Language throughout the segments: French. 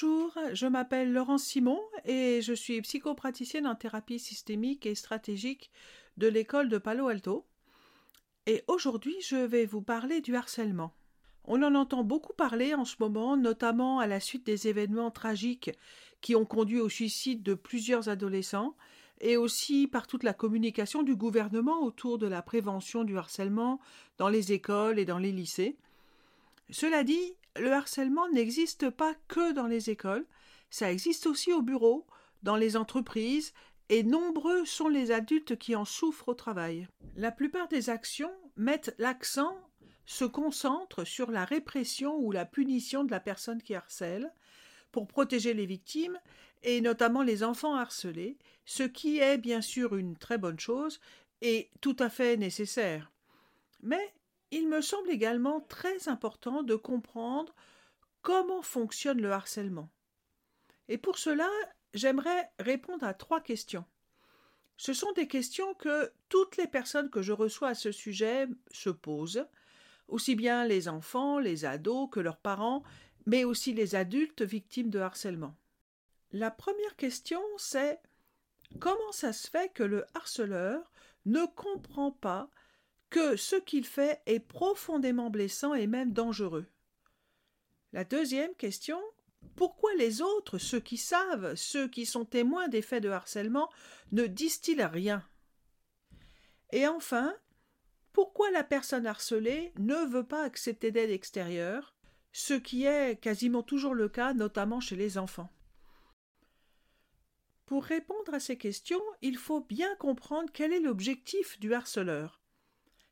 Bonjour, je m'appelle Laurence Simon et je suis psychopraticienne en thérapie systémique et stratégique de l'école de Palo Alto. Et aujourd'hui, je vais vous parler du harcèlement. On en entend beaucoup parler en ce moment, notamment à la suite des événements tragiques qui ont conduit au suicide de plusieurs adolescents, et aussi par toute la communication du gouvernement autour de la prévention du harcèlement dans les écoles et dans les lycées. Cela dit, le harcèlement n'existe pas que dans les écoles, ça existe aussi au bureau, dans les entreprises, et nombreux sont les adultes qui en souffrent au travail. La plupart des actions mettent l'accent, se concentrent sur la répression ou la punition de la personne qui harcèle, pour protéger les victimes, et notamment les enfants harcelés, ce qui est bien sûr une très bonne chose et tout à fait nécessaire. Mais il me semble également très important de comprendre comment fonctionne le harcèlement. Et pour cela, j'aimerais répondre à trois questions. Ce sont des questions que toutes les personnes que je reçois à ce sujet se posent, aussi bien les enfants, les ados que leurs parents, mais aussi les adultes victimes de harcèlement. La première question, c'est comment ça se fait que le harceleur ne comprend pas que ce qu'il fait est profondément blessant et même dangereux. La deuxième question pourquoi les autres, ceux qui savent, ceux qui sont témoins des faits de harcèlement, ne disent-ils rien? Et enfin, pourquoi la personne harcelée ne veut pas accepter d'aide extérieure, ce qui est quasiment toujours le cas, notamment chez les enfants? Pour répondre à ces questions, il faut bien comprendre quel est l'objectif du harceleur.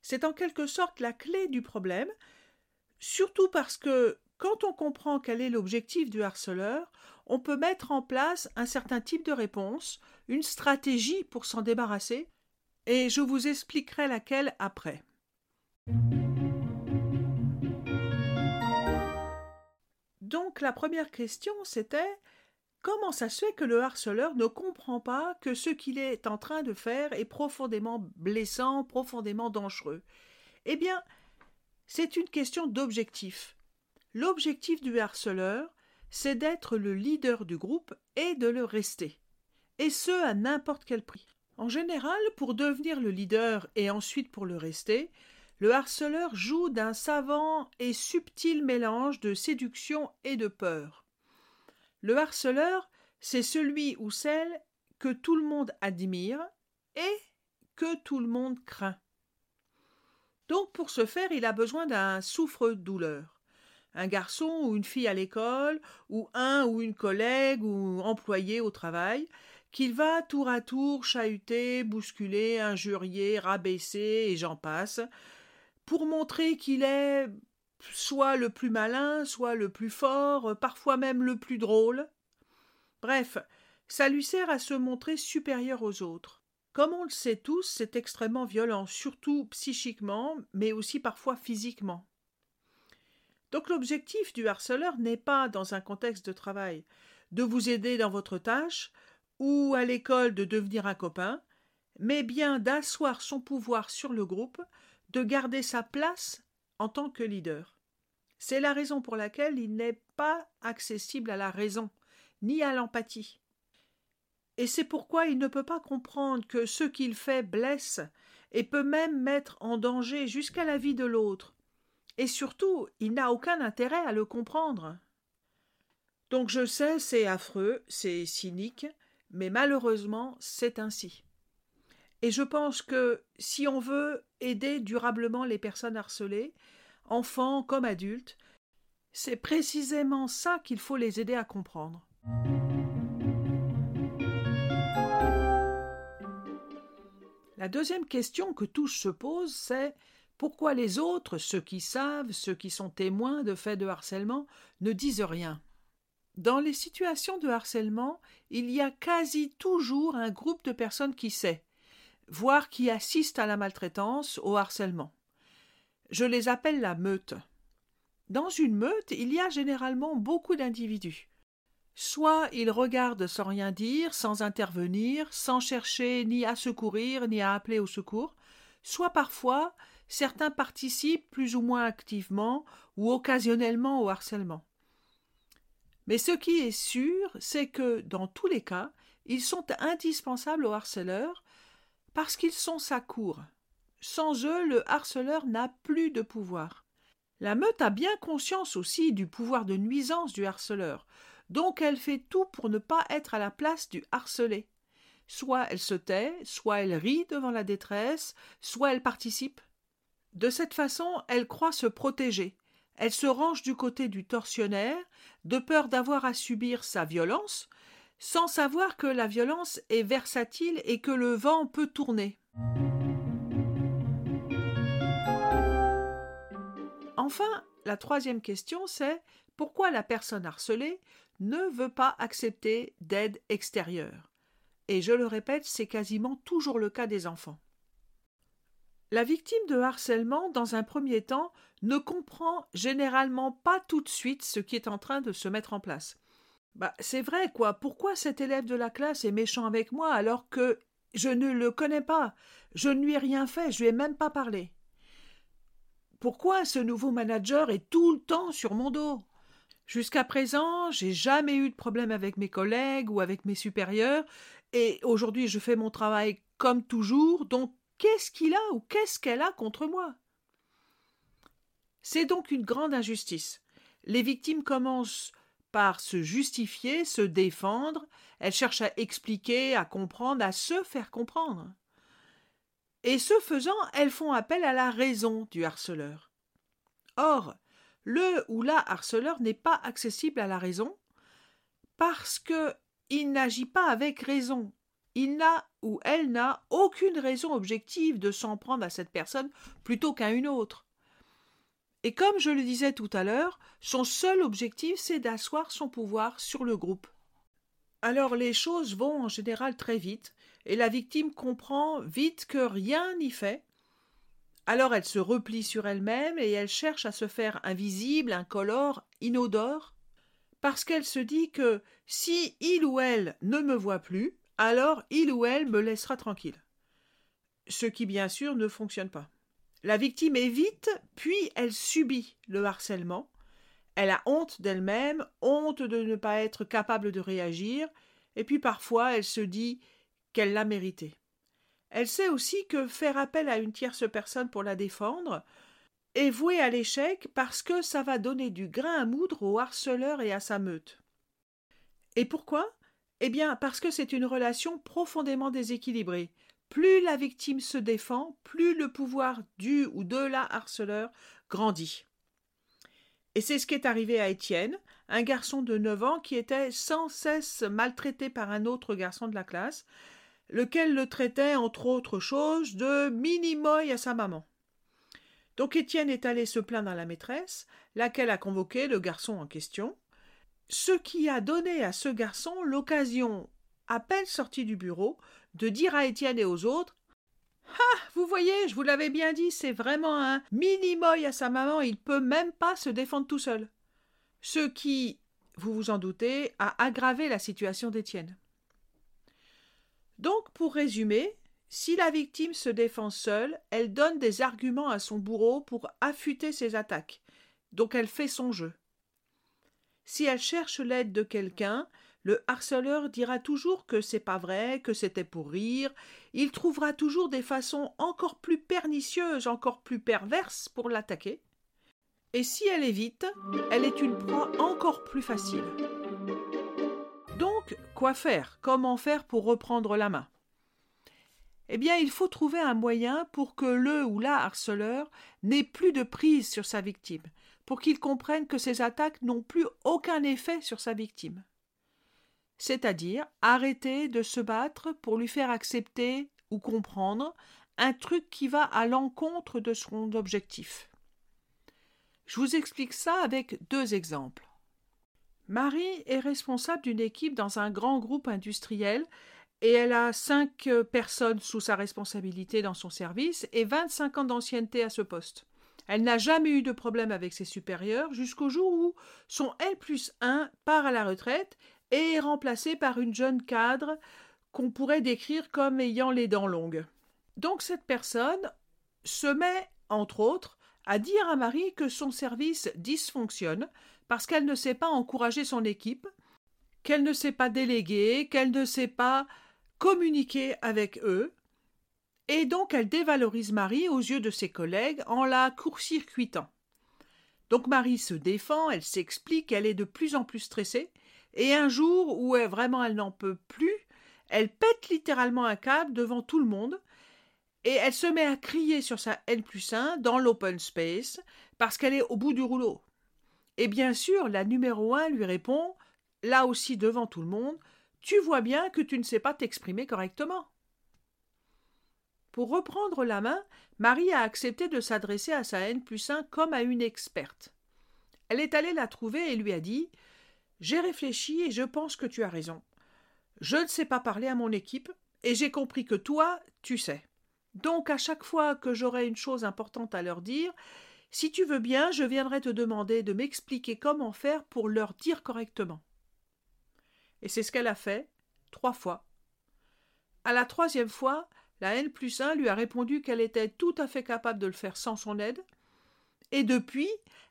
C'est en quelque sorte la clé du problème, surtout parce que quand on comprend quel est l'objectif du harceleur, on peut mettre en place un certain type de réponse, une stratégie pour s'en débarrasser, et je vous expliquerai laquelle après. Donc la première question c'était Comment ça se fait que le harceleur ne comprend pas que ce qu'il est en train de faire est profondément blessant, profondément dangereux? Eh bien, c'est une question d'objectif. L'objectif du harceleur, c'est d'être le leader du groupe et de le rester. Et ce, à n'importe quel prix. En général, pour devenir le leader et ensuite pour le rester, le harceleur joue d'un savant et subtil mélange de séduction et de peur. Le harceleur, c'est celui ou celle que tout le monde admire et que tout le monde craint. Donc pour ce faire, il a besoin d'un souffre-douleur. Un garçon ou une fille à l'école, ou un ou une collègue ou employé au travail, qu'il va tour à tour chahuter, bousculer, injurier, rabaisser, et j'en passe, pour montrer qu'il est soit le plus malin, soit le plus fort, euh, parfois même le plus drôle. Bref, ça lui sert à se montrer supérieur aux autres. Comme on le sait tous, c'est extrêmement violent, surtout psychiquement, mais aussi parfois physiquement. Donc l'objectif du harceleur n'est pas, dans un contexte de travail, de vous aider dans votre tâche, ou à l'école de devenir un copain, mais bien d'asseoir son pouvoir sur le groupe, de garder sa place en tant que leader. C'est la raison pour laquelle il n'est pas accessible à la raison, ni à l'empathie. Et c'est pourquoi il ne peut pas comprendre que ce qu'il fait blesse et peut même mettre en danger jusqu'à la vie de l'autre. Et surtout, il n'a aucun intérêt à le comprendre. Donc je sais, c'est affreux, c'est cynique, mais malheureusement, c'est ainsi. Et je pense que si on veut aider durablement les personnes harcelées, enfants comme adultes, c'est précisément ça qu'il faut les aider à comprendre. La deuxième question que tous se posent, c'est pourquoi les autres, ceux qui savent, ceux qui sont témoins de faits de harcèlement, ne disent rien? Dans les situations de harcèlement, il y a quasi toujours un groupe de personnes qui sait, voire qui assiste à la maltraitance, au harcèlement. Je les appelle la meute. Dans une meute, il y a généralement beaucoup d'individus. Soit ils regardent sans rien dire, sans intervenir, sans chercher ni à secourir ni à appeler au secours, soit parfois certains participent plus ou moins activement ou occasionnellement au harcèlement. Mais ce qui est sûr, c'est que dans tous les cas, ils sont indispensables au harceleur parce qu'ils sont sa cour. Sans eux, le harceleur n'a plus de pouvoir. La meute a bien conscience aussi du pouvoir de nuisance du harceleur, donc elle fait tout pour ne pas être à la place du harcelé. Soit elle se tait, soit elle rit devant la détresse, soit elle participe. De cette façon, elle croit se protéger. Elle se range du côté du tortionnaire, de peur d'avoir à subir sa violence, sans savoir que la violence est versatile et que le vent peut tourner. Enfin, la troisième question, c'est pourquoi la personne harcelée ne veut pas accepter d'aide extérieure? Et je le répète, c'est quasiment toujours le cas des enfants. La victime de harcèlement, dans un premier temps, ne comprend généralement pas tout de suite ce qui est en train de se mettre en place. Bah, c'est vrai, quoi. Pourquoi cet élève de la classe est méchant avec moi alors que je ne le connais pas? Je ne lui ai rien fait, je lui ai même pas parlé. Pourquoi ce nouveau manager est tout le temps sur mon dos? Jusqu'à présent, j'ai jamais eu de problème avec mes collègues ou avec mes supérieurs, et aujourd'hui je fais mon travail comme toujours, donc qu'est-ce qu'il a ou qu'est-ce qu'elle a contre moi? C'est donc une grande injustice. Les victimes commencent se justifier, se défendre, elles cherchent à expliquer, à comprendre, à se faire comprendre. Et ce faisant, elles font appel à la raison du harceleur. Or, le ou la harceleur n'est pas accessible à la raison parce que il n'agit pas avec raison. Il n'a ou elle n'a aucune raison objective de s'en prendre à cette personne plutôt qu'à une autre. Et comme je le disais tout à l'heure, son seul objectif c'est d'asseoir son pouvoir sur le groupe. Alors les choses vont en général très vite, et la victime comprend vite que rien n'y fait, alors elle se replie sur elle-même et elle cherche à se faire invisible, incolore, inodore, parce qu'elle se dit que si il ou elle ne me voit plus, alors il ou elle me laissera tranquille. Ce qui bien sûr ne fonctionne pas. La victime évite, puis elle subit le harcèlement. Elle a honte d'elle-même, honte de ne pas être capable de réagir, et puis parfois elle se dit qu'elle l'a mérité. Elle sait aussi que faire appel à une tierce personne pour la défendre est voué à l'échec parce que ça va donner du grain à moudre au harceleur et à sa meute. Et pourquoi? Eh bien parce que c'est une relation profondément déséquilibrée. Plus la victime se défend, plus le pouvoir du ou de la harceleur grandit. Et c'est ce qui est arrivé à Étienne, un garçon de neuf ans qui était sans cesse maltraité par un autre garçon de la classe, lequel le traitait, entre autres choses, de mini-moy à sa maman. Donc Étienne est allé se plaindre à la maîtresse, laquelle a convoqué le garçon en question, ce qui a donné à ce garçon l'occasion, à peine sorti du bureau, de dire à Étienne et aux autres Ah, vous voyez, je vous l'avais bien dit, c'est vraiment un mini-moy à sa maman, il peut même pas se défendre tout seul. Ce qui, vous vous en doutez, a aggravé la situation d'Étienne. Donc, pour résumer, si la victime se défend seule, elle donne des arguments à son bourreau pour affûter ses attaques. Donc elle fait son jeu. Si elle cherche l'aide de quelqu'un, le harceleur dira toujours que c'est pas vrai, que c'était pour rire, il trouvera toujours des façons encore plus pernicieuses, encore plus perverses pour l'attaquer. Et si elle évite, elle est une proie encore plus facile. Donc, quoi faire? Comment faire pour reprendre la main? Eh bien, il faut trouver un moyen pour que le ou la harceleur n'ait plus de prise sur sa victime, pour qu'il comprenne que ses attaques n'ont plus aucun effet sur sa victime. C'est-à-dire arrêter de se battre pour lui faire accepter ou comprendre un truc qui va à l'encontre de son objectif. Je vous explique ça avec deux exemples. Marie est responsable d'une équipe dans un grand groupe industriel et elle a cinq euh, personnes sous sa responsabilité dans son service et vingt-cinq ans d'ancienneté à ce poste. Elle n'a jamais eu de problème avec ses supérieurs jusqu'au jour où son L plus 1 part à la retraite et est remplacé par une jeune cadre qu'on pourrait décrire comme ayant les dents longues. Donc cette personne se met, entre autres, à dire à Marie que son service dysfonctionne parce qu'elle ne sait pas encourager son équipe, qu'elle ne sait pas déléguer, qu'elle ne sait pas communiquer avec eux, et donc elle dévalorise Marie aux yeux de ses collègues en la court-circuitant. Donc Marie se défend, elle s'explique, elle est de plus en plus stressée, et un jour où elle, vraiment elle n'en peut plus, elle pète littéralement un câble devant tout le monde, et elle se met à crier sur sa N plus 1 dans l'open space, parce qu'elle est au bout du rouleau. Et bien sûr, la numéro 1 lui répond, là aussi devant tout le monde, tu vois bien que tu ne sais pas t'exprimer correctement. Pour reprendre la main, Marie a accepté de s'adresser à sa N plus 1 comme à une experte. Elle est allée la trouver et lui a dit J'ai réfléchi et je pense que tu as raison. Je ne sais pas parler à mon équipe et j'ai compris que toi, tu sais. Donc, à chaque fois que j'aurai une chose importante à leur dire, si tu veux bien, je viendrai te demander de m'expliquer comment faire pour leur dire correctement. Et c'est ce qu'elle a fait, trois fois. À la troisième fois, la N plus 1 lui a répondu qu'elle était tout à fait capable de le faire sans son aide, et depuis,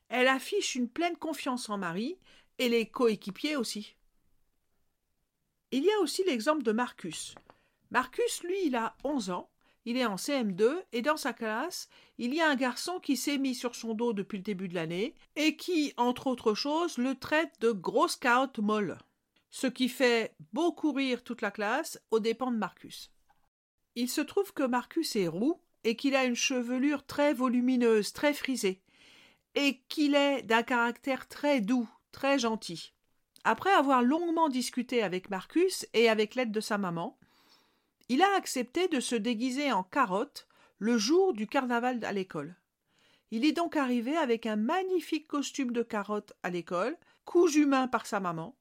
elle affiche une pleine confiance en Marie, et les coéquipiers aussi. Il y a aussi l'exemple de Marcus. Marcus, lui, il a 11 ans, il est en CM2, et dans sa classe, il y a un garçon qui s'est mis sur son dos depuis le début de l'année, et qui, entre autres choses, le traite de gros scout molle, ce qui fait beaucoup rire toute la classe aux dépens de Marcus. Il se trouve que Marcus est roux et qu'il a une chevelure très volumineuse, très frisée, et qu'il est d'un caractère très doux, très gentil. Après avoir longuement discuté avec Marcus et avec l'aide de sa maman, il a accepté de se déguiser en carotte le jour du carnaval à l'école. Il est donc arrivé avec un magnifique costume de carotte à l'école, cousu main par sa maman,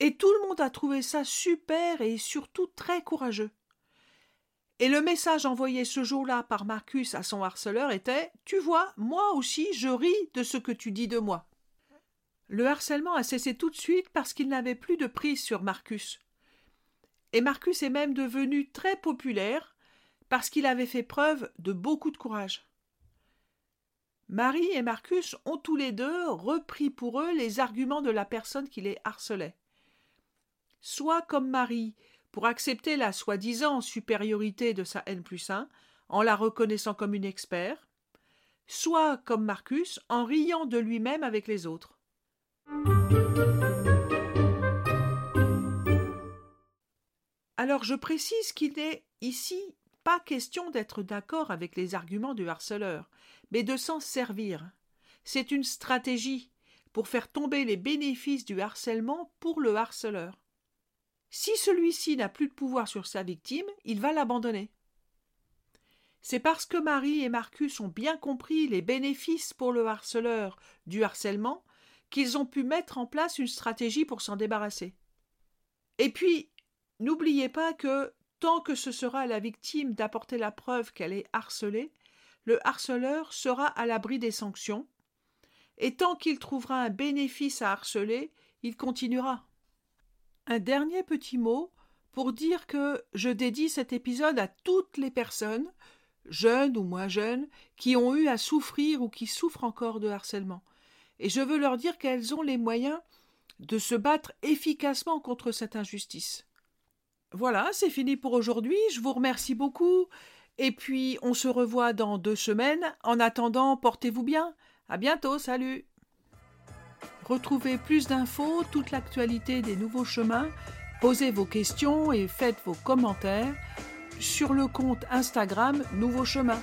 et tout le monde a trouvé ça super et surtout très courageux. Et le message envoyé ce jour-là par Marcus à son harceleur était Tu vois, moi aussi je ris de ce que tu dis de moi. Le harcèlement a cessé tout de suite parce qu'il n'avait plus de prise sur Marcus. Et Marcus est même devenu très populaire parce qu'il avait fait preuve de beaucoup de courage. Marie et Marcus ont tous les deux repris pour eux les arguments de la personne qui les harcelait. Soit comme Marie, pour accepter la soi-disant supériorité de sa N plus 1 en la reconnaissant comme une expert, soit comme Marcus en riant de lui-même avec les autres. Alors je précise qu'il n'est ici pas question d'être d'accord avec les arguments du harceleur, mais de s'en servir. C'est une stratégie pour faire tomber les bénéfices du harcèlement pour le harceleur. Si celui-ci n'a plus de pouvoir sur sa victime, il va l'abandonner. C'est parce que Marie et Marcus ont bien compris les bénéfices pour le harceleur du harcèlement qu'ils ont pu mettre en place une stratégie pour s'en débarrasser. Et puis, n'oubliez pas que tant que ce sera à la victime d'apporter la preuve qu'elle est harcelée, le harceleur sera à l'abri des sanctions, et tant qu'il trouvera un bénéfice à harceler, il continuera. Un dernier petit mot pour dire que je dédie cet épisode à toutes les personnes, jeunes ou moins jeunes, qui ont eu à souffrir ou qui souffrent encore de harcèlement. Et je veux leur dire qu'elles ont les moyens de se battre efficacement contre cette injustice. Voilà, c'est fini pour aujourd'hui. Je vous remercie beaucoup. Et puis, on se revoit dans deux semaines. En attendant, portez-vous bien. À bientôt. Salut. Retrouvez plus d'infos, toute l'actualité des nouveaux chemins, posez vos questions et faites vos commentaires sur le compte Instagram Nouveaux Chemins.